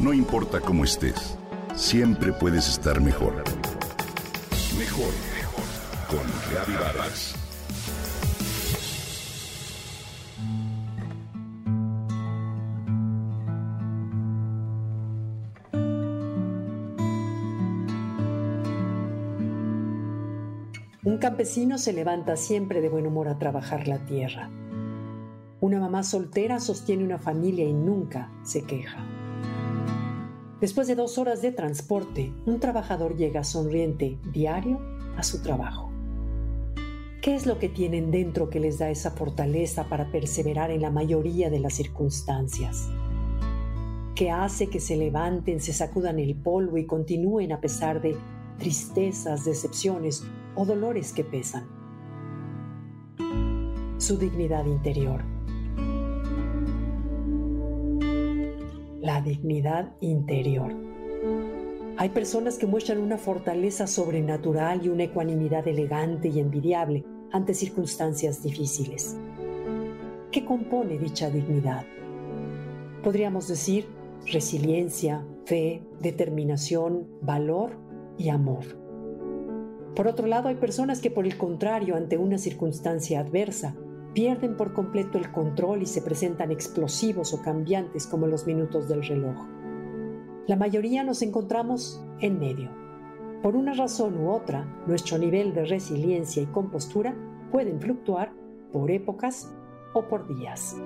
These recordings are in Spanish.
No importa cómo estés, siempre puedes estar mejor. Mejor, mejor. Con Reavivadas. Un campesino se levanta siempre de buen humor a trabajar la tierra. Una mamá soltera sostiene una familia y nunca se queja. Después de dos horas de transporte, un trabajador llega sonriente diario a su trabajo. ¿Qué es lo que tienen dentro que les da esa fortaleza para perseverar en la mayoría de las circunstancias? ¿Qué hace que se levanten, se sacudan el polvo y continúen a pesar de tristezas, decepciones o dolores que pesan? Su dignidad interior la dignidad interior. Hay personas que muestran una fortaleza sobrenatural y una ecuanimidad elegante y envidiable ante circunstancias difíciles. ¿Qué compone dicha dignidad? Podríamos decir resiliencia, fe, determinación, valor y amor. Por otro lado, hay personas que por el contrario, ante una circunstancia adversa, pierden por completo el control y se presentan explosivos o cambiantes como los minutos del reloj. La mayoría nos encontramos en medio. Por una razón u otra, nuestro nivel de resiliencia y compostura pueden fluctuar por épocas o por días.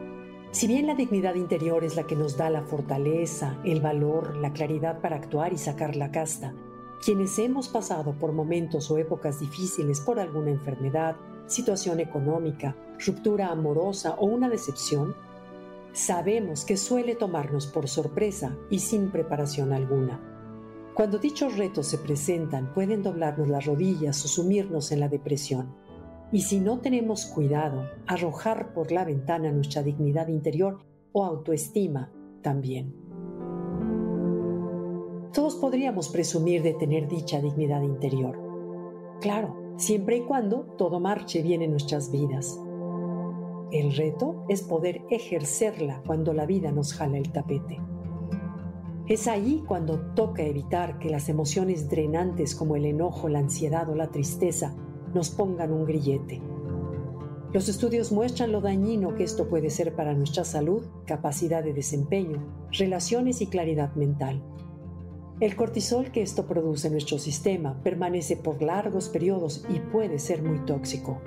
Si bien la dignidad interior es la que nos da la fortaleza, el valor, la claridad para actuar y sacar la casta, quienes hemos pasado por momentos o épocas difíciles por alguna enfermedad, situación económica, ruptura amorosa o una decepción, sabemos que suele tomarnos por sorpresa y sin preparación alguna. Cuando dichos retos se presentan, pueden doblarnos las rodillas o sumirnos en la depresión. Y si no tenemos cuidado, arrojar por la ventana nuestra dignidad interior o autoestima también. Todos podríamos presumir de tener dicha dignidad interior. Claro, siempre y cuando todo marche bien en nuestras vidas. El reto es poder ejercerla cuando la vida nos jala el tapete. Es ahí cuando toca evitar que las emociones drenantes como el enojo, la ansiedad o la tristeza nos pongan un grillete. Los estudios muestran lo dañino que esto puede ser para nuestra salud, capacidad de desempeño, relaciones y claridad mental. El cortisol que esto produce en nuestro sistema permanece por largos periodos y puede ser muy tóxico.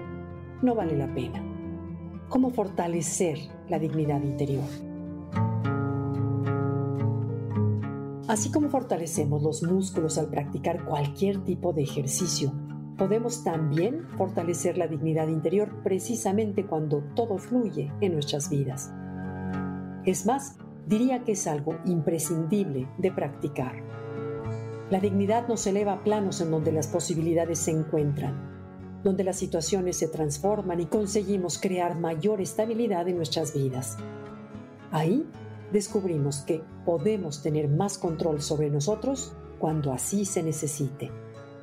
No vale la pena. ¿Cómo fortalecer la dignidad interior? Así como fortalecemos los músculos al practicar cualquier tipo de ejercicio, podemos también fortalecer la dignidad interior precisamente cuando todo fluye en nuestras vidas. Es más, diría que es algo imprescindible de practicar. La dignidad nos eleva a planos en donde las posibilidades se encuentran, donde las situaciones se transforman y conseguimos crear mayor estabilidad en nuestras vidas. Ahí descubrimos que podemos tener más control sobre nosotros cuando así se necesite.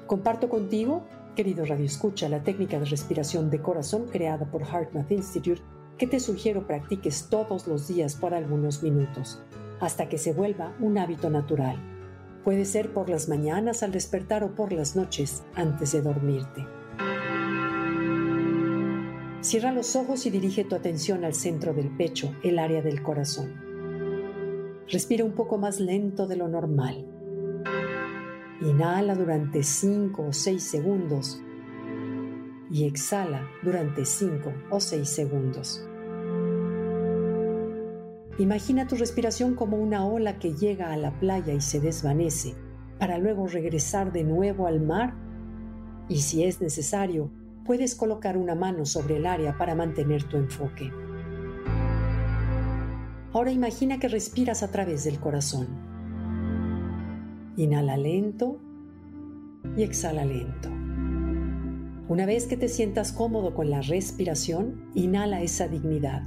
Comparto contigo, querido Radio Escucha, la técnica de respiración de corazón creada por HeartMath Institute que te sugiero practiques todos los días por algunos minutos, hasta que se vuelva un hábito natural. Puede ser por las mañanas al despertar o por las noches antes de dormirte. Cierra los ojos y dirige tu atención al centro del pecho, el área del corazón. Respira un poco más lento de lo normal. Inhala durante 5 o 6 segundos y exhala durante 5 o 6 segundos. Imagina tu respiración como una ola que llega a la playa y se desvanece, para luego regresar de nuevo al mar. Y si es necesario, puedes colocar una mano sobre el área para mantener tu enfoque. Ahora imagina que respiras a través del corazón. Inhala lento y exhala lento. Una vez que te sientas cómodo con la respiración, inhala esa dignidad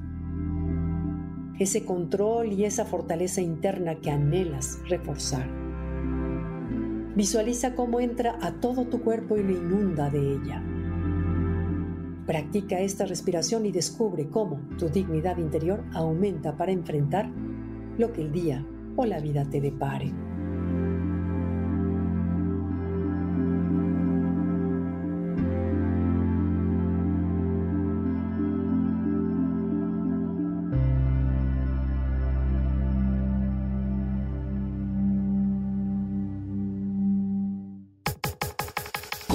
ese control y esa fortaleza interna que anhelas reforzar. Visualiza cómo entra a todo tu cuerpo y lo inunda de ella. Practica esta respiración y descubre cómo tu dignidad interior aumenta para enfrentar lo que el día o la vida te depare.